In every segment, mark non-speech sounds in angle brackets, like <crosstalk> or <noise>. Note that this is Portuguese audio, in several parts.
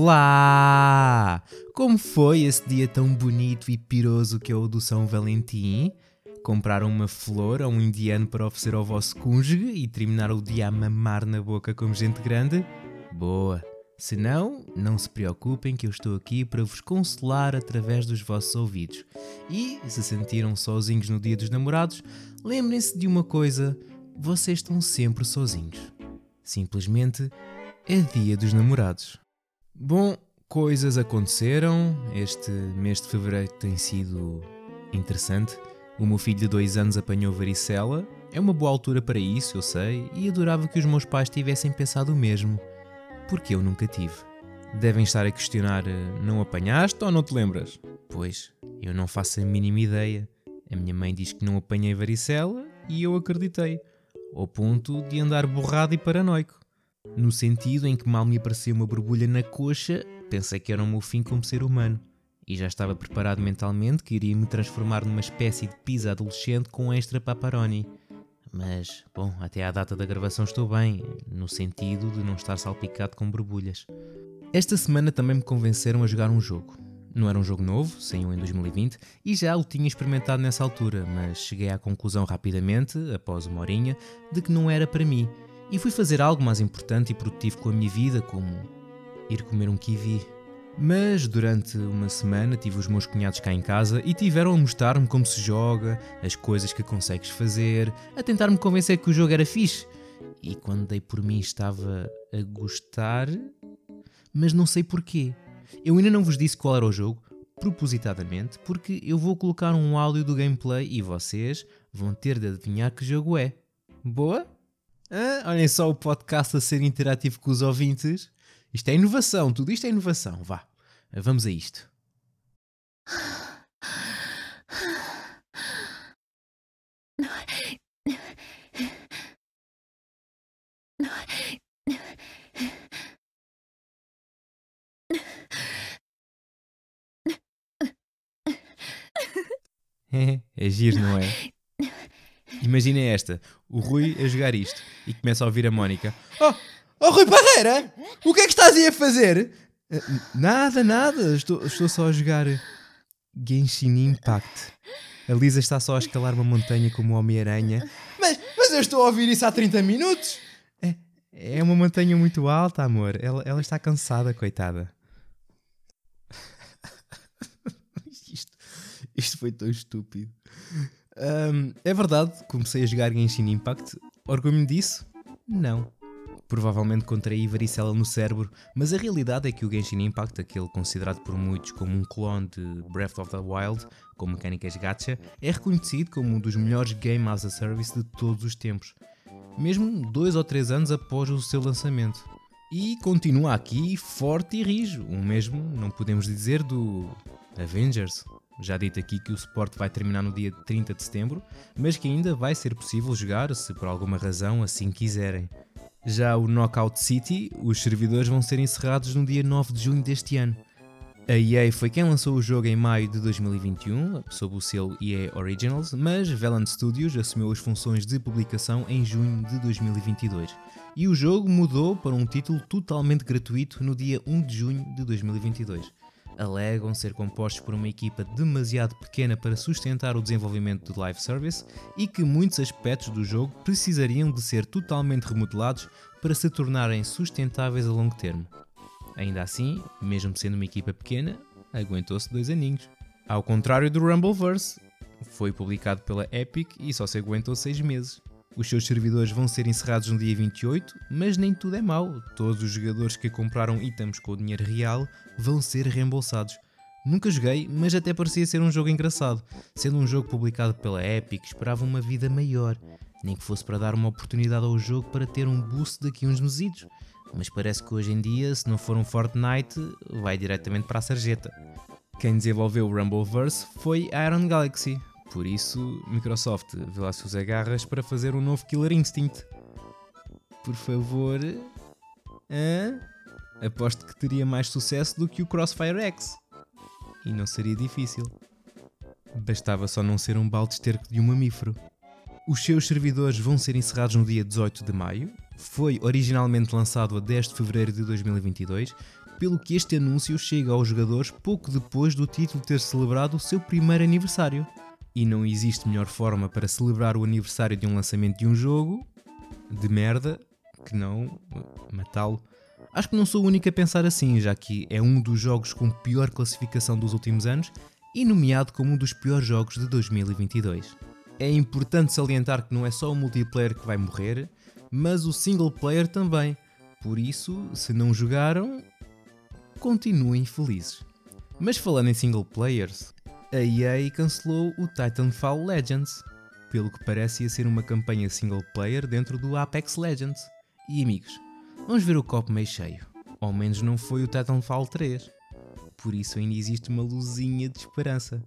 Olá! Como foi esse dia tão bonito e piroso que é o do São Valentim? Compraram uma flor a um indiano para oferecer ao vosso cônjuge e terminar o dia a mamar na boca como gente grande? Boa! Se não, não se preocupem que eu estou aqui para vos consolar através dos vossos ouvidos. E, se sentiram sozinhos no dia dos namorados, lembrem-se de uma coisa: vocês estão sempre sozinhos. Simplesmente é dia dos namorados. Bom, coisas aconteceram. Este mês de fevereiro tem sido interessante. O meu filho de dois anos apanhou varicela. É uma boa altura para isso, eu sei, e adorava que os meus pais tivessem pensado o mesmo. Porque eu nunca tive. Devem estar a questionar: eh, não apanhaste ou não te lembras? Pois, eu não faço a mínima ideia. A minha mãe diz que não apanhei varicela e eu acreditei, ao ponto de andar borrado e paranoico no sentido em que mal me apareceu uma borbulha na coxa, pensei que era o meu fim como ser humano. E já estava preparado mentalmente que iria me transformar numa espécie de pizza adolescente com extra paparoni. Mas, bom, até à data da gravação estou bem, no sentido de não estar salpicado com borbulhas. Esta semana também me convenceram a jogar um jogo. Não era um jogo novo, saiu em 2020, e já o tinha experimentado nessa altura, mas cheguei à conclusão rapidamente, após uma horinha, de que não era para mim e fui fazer algo mais importante e produtivo com a minha vida, como ir comer um kiwi. Mas durante uma semana tive os meus cunhados cá em casa e tiveram a mostrar-me como se joga, as coisas que consegues fazer, a tentar-me convencer que o jogo era fixe. E quando dei por mim estava a gostar, mas não sei porquê. Eu ainda não vos disse qual era o jogo, propositadamente, porque eu vou colocar um áudio do gameplay e vocês vão ter de adivinhar que jogo é. Boa? Ah, olhem só o podcast a ser interativo com os ouvintes. Isto é inovação, tudo isto é inovação. Vá, vamos a isto. <laughs> é giro, não é? Imaginem esta: o Rui a jogar isto e começa a ouvir a Mónica: Oh, oh Rui Barreira, o que é que estás aí a fazer? Eh, nada, nada, estou, estou só a jogar Genshin Impact. A Lisa está só a escalar uma montanha como o Homem-Aranha. Mas, mas eu estou a ouvir isso há 30 minutos! É, é uma montanha muito alta, amor. Ela, ela está cansada, coitada. <laughs> isto, isto foi tão estúpido. Um, é verdade, comecei a jogar Genshin Impact. Orgulho-me disso? Não. Provavelmente contraí varicela no cérebro, mas a realidade é que o Genshin Impact, aquele considerado por muitos como um clone de Breath of the Wild, com mecânicas gacha, é reconhecido como um dos melhores Game as a Service de todos os tempos, mesmo dois ou três anos após o seu lançamento. E continua aqui forte e rijo, o mesmo não podemos dizer do Avengers, já dito aqui que o suporte vai terminar no dia 30 de setembro, mas que ainda vai ser possível jogar se por alguma razão assim quiserem. Já o Knockout City, os servidores vão ser encerrados no dia 9 de junho deste ano. A EA foi quem lançou o jogo em maio de 2021, sob o selo EA Originals, mas Veland Studios assumiu as funções de publicação em junho de 2022. E o jogo mudou para um título totalmente gratuito no dia 1 de junho de 2022 alegam ser compostos por uma equipa demasiado pequena para sustentar o desenvolvimento do live service e que muitos aspectos do jogo precisariam de ser totalmente remodelados para se tornarem sustentáveis a longo termo. Ainda assim, mesmo sendo uma equipa pequena, aguentou-se dois aninhos. Ao contrário do Rumbleverse, foi publicado pela Epic e só se aguentou seis meses. Os seus servidores vão ser encerrados no dia 28, mas nem tudo é mau. Todos os jogadores que compraram itens com o dinheiro real vão ser reembolsados. Nunca joguei, mas até parecia ser um jogo engraçado. Sendo um jogo publicado pela Epic, esperava uma vida maior. Nem que fosse para dar uma oportunidade ao jogo para ter um boost daqui uns mesitos. Mas parece que hoje em dia, se não for um Fortnite, vai diretamente para a sarjeta. Quem desenvolveu o Rumbleverse foi a Iron Galaxy, por isso, Microsoft vê lá se os agarras para fazer um novo Killer Instinct. Por favor. Hã? Aposto que teria mais sucesso do que o Crossfire X. E não seria difícil. Bastava só não ser um balde esterco de um mamífero. Os seus servidores vão ser encerrados no dia 18 de maio. Foi originalmente lançado a 10 de fevereiro de 2022 pelo que este anúncio chega aos jogadores pouco depois do título ter celebrado o seu primeiro aniversário. E não existe melhor forma para celebrar o aniversário de um lançamento de um jogo de merda que não matá-lo. Acho que não sou o único a pensar assim, já que é um dos jogos com pior classificação dos últimos anos e nomeado como um dos piores jogos de 2022. É importante salientar que não é só o multiplayer que vai morrer, mas o single player também. Por isso, se não jogaram, continuem felizes. Mas falando em single players, a EA cancelou o Titanfall Legends, pelo que parece ia ser uma campanha single player dentro do Apex Legends. E amigos, vamos ver o copo meio cheio. Ao menos não foi o Titanfall 3. Por isso ainda existe uma luzinha de esperança.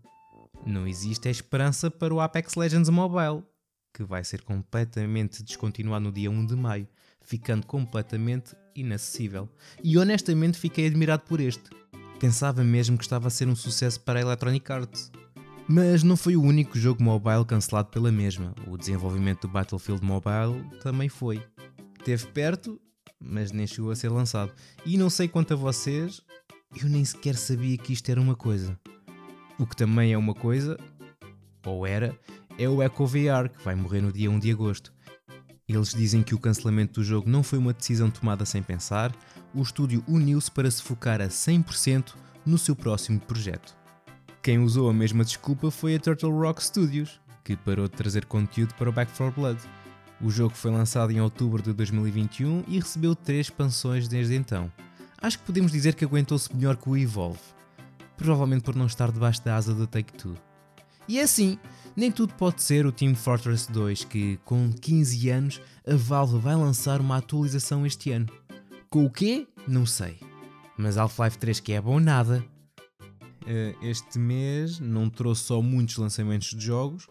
Não existe a esperança para o Apex Legends Mobile, que vai ser completamente descontinuado no dia 1 de maio, ficando completamente inacessível. E honestamente fiquei admirado por este. Pensava mesmo que estava a ser um sucesso para a Electronic Arts. Mas não foi o único jogo mobile cancelado pela mesma. O desenvolvimento do Battlefield Mobile também foi. Teve perto, mas nem chegou a ser lançado. E não sei quanto a vocês, eu nem sequer sabia que isto era uma coisa. O que também é uma coisa, ou era, é o Echo VR, que vai morrer no dia 1 de agosto. Eles dizem que o cancelamento do jogo não foi uma decisão tomada sem pensar, o estúdio uniu-se para se focar a 100% no seu próximo projeto. Quem usou a mesma desculpa foi a Turtle Rock Studios, que parou de trazer conteúdo para o Back 4 Blood. O jogo foi lançado em outubro de 2021 e recebeu três expansões desde então. Acho que podemos dizer que aguentou-se melhor que o Evolve, provavelmente por não estar debaixo da asa da Take-Two. E é assim, nem tudo pode ser o Team Fortress 2, que com 15 anos a Valve vai lançar uma atualização este ano. Com o quê? Não sei. Mas Half-Life 3 que é bom nada. Eh, este mês não trouxe só muitos lançamentos de jogos,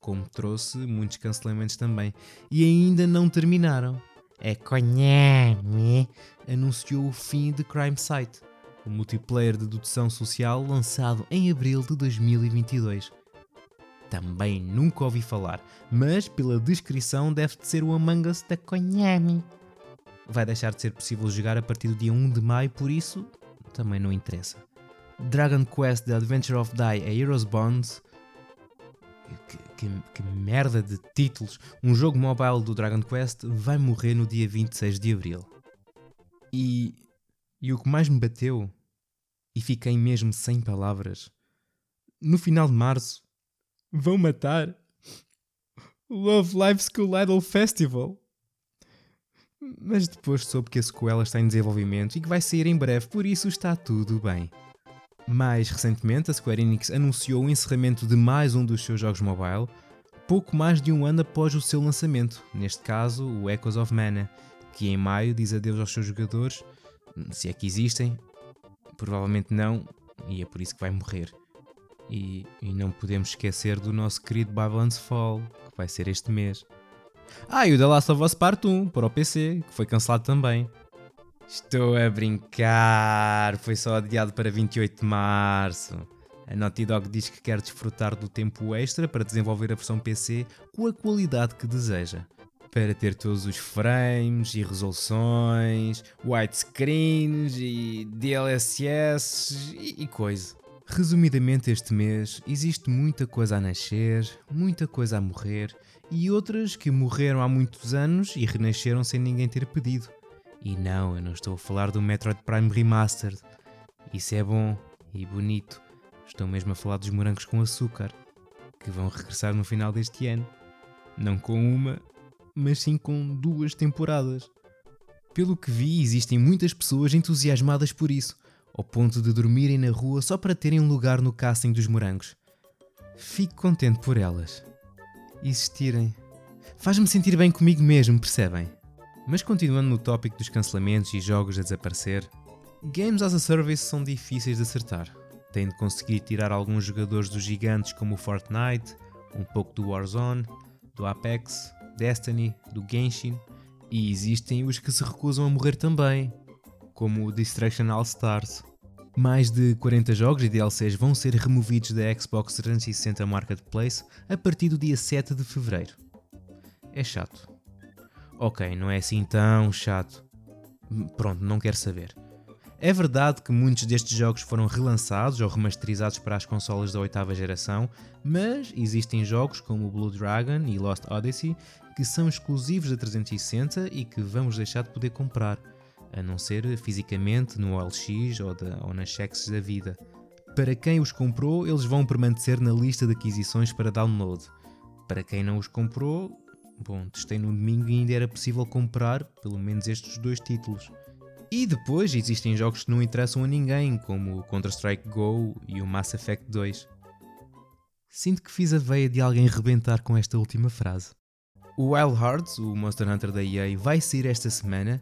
como trouxe muitos cancelamentos também. E ainda não terminaram. É Konami anunciou o fim de Crime Site, o multiplayer de dedução social lançado em abril de 2022. Também nunca ouvi falar, mas pela descrição deve de ser o Among Us da Konami. Vai deixar de ser possível jogar a partir do dia 1 de maio, por isso também não interessa. Dragon Quest The Adventure of Die a Heroes Bonds que, que, que, merda de títulos! Um jogo mobile do Dragon Quest vai morrer no dia 26 de Abril. E, e o que mais me bateu, e fiquei mesmo sem palavras, no final de março vão matar Love Live School Idol Festival. Mas depois soube que a sequela está em desenvolvimento e que vai sair em breve, por isso está tudo bem. Mais recentemente, a Square Enix anunciou o encerramento de mais um dos seus jogos mobile, pouco mais de um ano após o seu lançamento, neste caso o Echoes of Mana, que em maio diz adeus aos seus jogadores, se é que existem, provavelmente não, e é por isso que vai morrer. E, e não podemos esquecer do nosso querido Babylon's Fall, que vai ser este mês. Ah, e o The Last of Us Part 1 para o PC, que foi cancelado também. Estou a brincar, foi só adiado para 28 de março. A Naughty Dog diz que quer desfrutar do tempo extra para desenvolver a versão PC com a qualidade que deseja. Para ter todos os frames e resoluções, widescreens e DLSS e, e coisa. Resumidamente, este mês existe muita coisa a nascer, muita coisa a morrer e outras que morreram há muitos anos e renasceram sem ninguém ter pedido. E não, eu não estou a falar do Metroid Prime Remastered. Isso é bom e bonito. Estou mesmo a falar dos morangos com açúcar, que vão regressar no final deste ano. Não com uma, mas sim com duas temporadas. Pelo que vi, existem muitas pessoas entusiasmadas por isso, ao ponto de dormirem na rua só para terem um lugar no casting dos morangos. Fico contente por elas. Existirem. Faz-me sentir bem comigo mesmo, percebem? Mas continuando no tópico dos cancelamentos e jogos a desaparecer, Games as a Service são difíceis de acertar. Tem de conseguir tirar alguns jogadores dos gigantes como o Fortnite, um pouco do Warzone, do Apex, Destiny, do Genshin, e existem os que se recusam a morrer também, como o Destruction All Stars. Mais de 40 jogos e DLCs vão ser removidos da Xbox 360 Marketplace a partir do dia 7 de fevereiro. É chato Ok, não é assim tão chato. Pronto, não quero saber. É verdade que muitos destes jogos foram relançados ou remasterizados para as consolas da oitava geração, mas existem jogos como Blue Dragon e Lost Odyssey que são exclusivos da 360 e que vamos deixar de poder comprar, a não ser fisicamente no OLX ou, ou nas checks da vida. Para quem os comprou, eles vão permanecer na lista de aquisições para download. Para quem não os comprou, bom, testei no domingo e ainda era possível comprar pelo menos estes dois títulos. E depois existem jogos que não interessam a ninguém, como o Counter-Strike Go e o Mass Effect 2. Sinto que fiz a veia de alguém rebentar com esta última frase. O Wild Hearts, o Monster Hunter da EA, vai sair esta semana,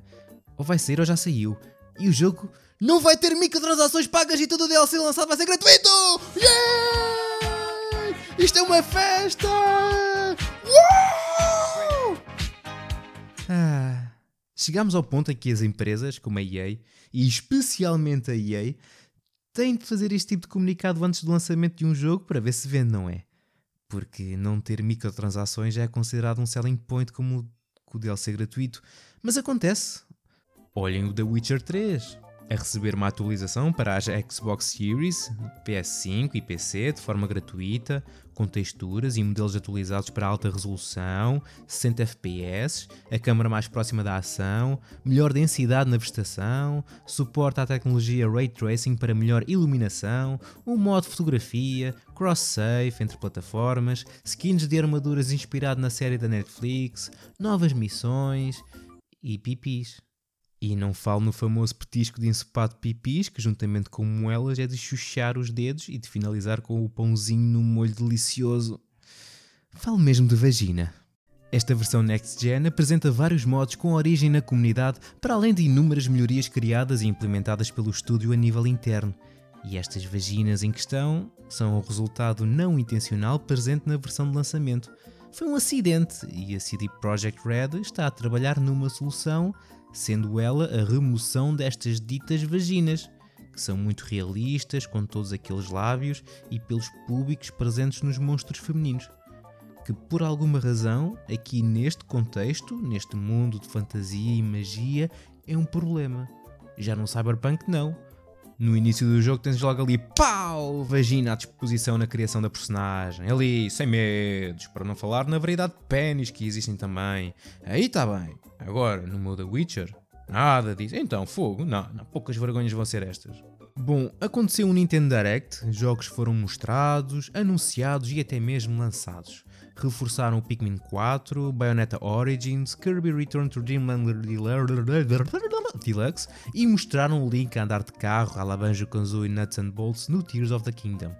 ou vai sair ou já saiu, e o jogo não vai ter microtransações pagas e todo o DLC lançado vai ser gratuito! Yeah! Isto é uma festa! Uh! Ah. Chegamos ao ponto em que as empresas, como a EA, e especialmente a EA, têm de fazer este tipo de comunicado antes do lançamento de um jogo para ver se vende, não é? Porque não ter microtransações já é considerado um selling point como o DLC gratuito. Mas acontece. Olhem o The Witcher 3 a receber uma atualização para as Xbox Series, PS5 e PC de forma gratuita, com texturas e modelos atualizados para alta resolução, 60 FPS, a câmera mais próxima da ação, melhor densidade na vegetação, suporte à tecnologia Ray Tracing para melhor iluminação, um modo fotografia, cross-save entre plataformas, skins de armaduras inspirado na série da Netflix, novas missões e pipis. E não falo no famoso petisco de ensopado pipis, que juntamente com moelas é de chuchar os dedos e de finalizar com o pãozinho no molho delicioso. Falo mesmo de vagina. Esta versão Next Gen apresenta vários modos com origem na comunidade, para além de inúmeras melhorias criadas e implementadas pelo estúdio a nível interno. E estas vaginas em questão são o resultado não intencional presente na versão de lançamento. Foi um acidente e a CD Projekt Red está a trabalhar numa solução sendo ela a remoção destas ditas vaginas, que são muito realistas, com todos aqueles lábios e pelos públicos presentes nos monstros femininos. Que por alguma razão, aqui neste contexto, neste mundo de fantasia e magia, é um problema. Já no Cyberpunk, não. No início do jogo tens logo ali pau, vagina à disposição na criação da personagem. Ali, sem medos, para não falar na variedade de pênis que existem também. Aí está bem. Agora, no modo Witcher, nada disso. Então, fogo, não, não, poucas vergonhas vão ser estas. Bom, aconteceu um Nintendo Direct, jogos foram mostrados, anunciados e até mesmo lançados. Reforçaram o Pikmin 4, Bayonetta Origins, Kirby Return to Dreamland Deluxe e mostraram o Link a andar de carro, a la Banjo-Kazooie Nuts and Bolts no Tears of the Kingdom.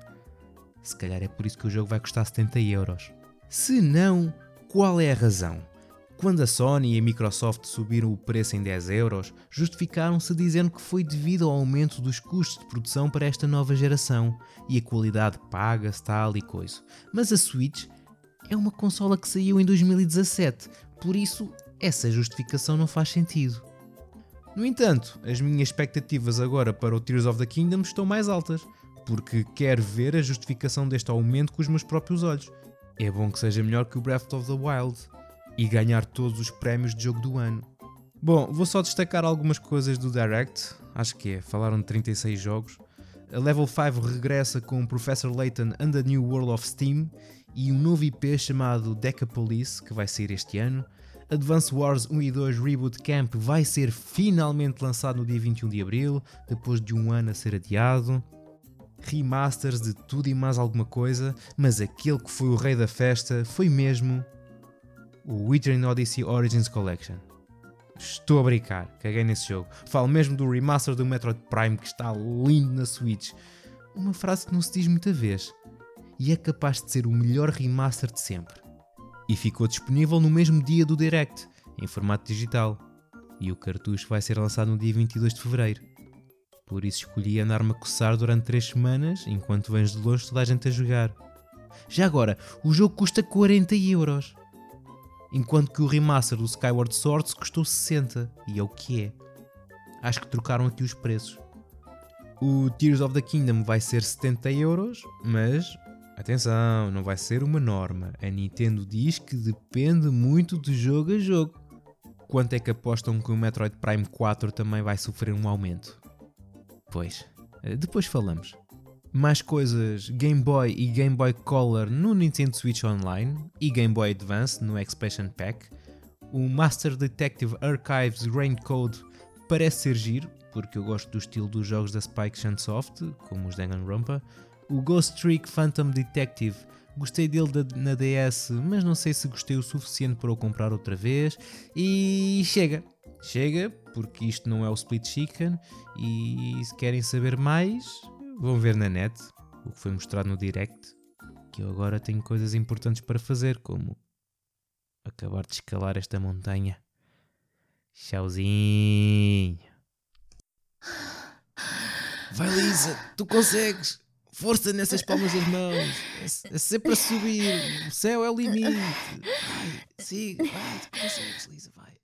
Se calhar é por isso que o jogo vai custar 70 euros. Se não, qual é a razão? Quando a Sony e a Microsoft subiram o preço em 10 euros, justificaram-se dizendo que foi devido ao aumento dos custos de produção para esta nova geração e a qualidade paga-se tal e coisa. Mas a Switch é uma consola que saiu em 2017, por isso essa justificação não faz sentido. No entanto, as minhas expectativas agora para o Tears of the Kingdom estão mais altas, porque quero ver a justificação deste aumento com os meus próprios olhos. É bom que seja melhor que o Breath of the Wild e ganhar todos os prémios de jogo do ano. Bom, vou só destacar algumas coisas do Direct, acho que é, falaram de 36 jogos. A Level 5 regressa com Professor Layton and the New World of Steam e um novo IP chamado Decapolis, que vai sair este ano. Advance Wars 1 e 2 Reboot Camp vai ser finalmente lançado no dia 21 de Abril, depois de um ano a ser adiado. Remasters de tudo e mais alguma coisa, mas aquele que foi o rei da festa foi mesmo o Witcher Odyssey Origins Collection. Estou a brincar, caguei nesse jogo. Falo mesmo do remaster do Metroid Prime que está lindo na Switch. Uma frase que não se diz muita vez. E é capaz de ser o melhor remaster de sempre. E ficou disponível no mesmo dia do Direct, em formato digital. E o cartucho vai ser lançado no dia 22 de Fevereiro. Por isso escolhi andar-me a coçar durante 3 semanas, enquanto vens de longe toda a gente a jogar. Já agora, o jogo custa 40 euros enquanto que o remaster do Skyward Sword custou 60, e é o que é. Acho que trocaram aqui os preços. O Tears of the Kingdom vai ser 70 euros, mas atenção, não vai ser uma norma. A Nintendo diz que depende muito de jogo a jogo. Quanto é que apostam que o Metroid Prime 4 também vai sofrer um aumento? depois. Uh, depois falamos. Mais coisas Game Boy e Game Boy Color no Nintendo Switch Online e Game Boy Advance no Expansion Pack. O Master Detective Archives Raincode parece ser giro, porque eu gosto do estilo dos jogos da Spike Chunsoft, como os Danganronpa. O Ghost Trick Phantom Detective Gostei dele na DS, mas não sei se gostei o suficiente para o comprar outra vez. E chega, chega, porque isto não é o Split Chicken. E se querem saber mais, vão ver na net o que foi mostrado no direct. Que eu agora tenho coisas importantes para fazer, como acabar de escalar esta montanha. Tchauzinho. Vai, Lisa, tu consegues! Força nessas palmas das mãos. É, é sempre a subir. O céu é o limite. Vai, siga, vai, tu consegues, Lisa, vai.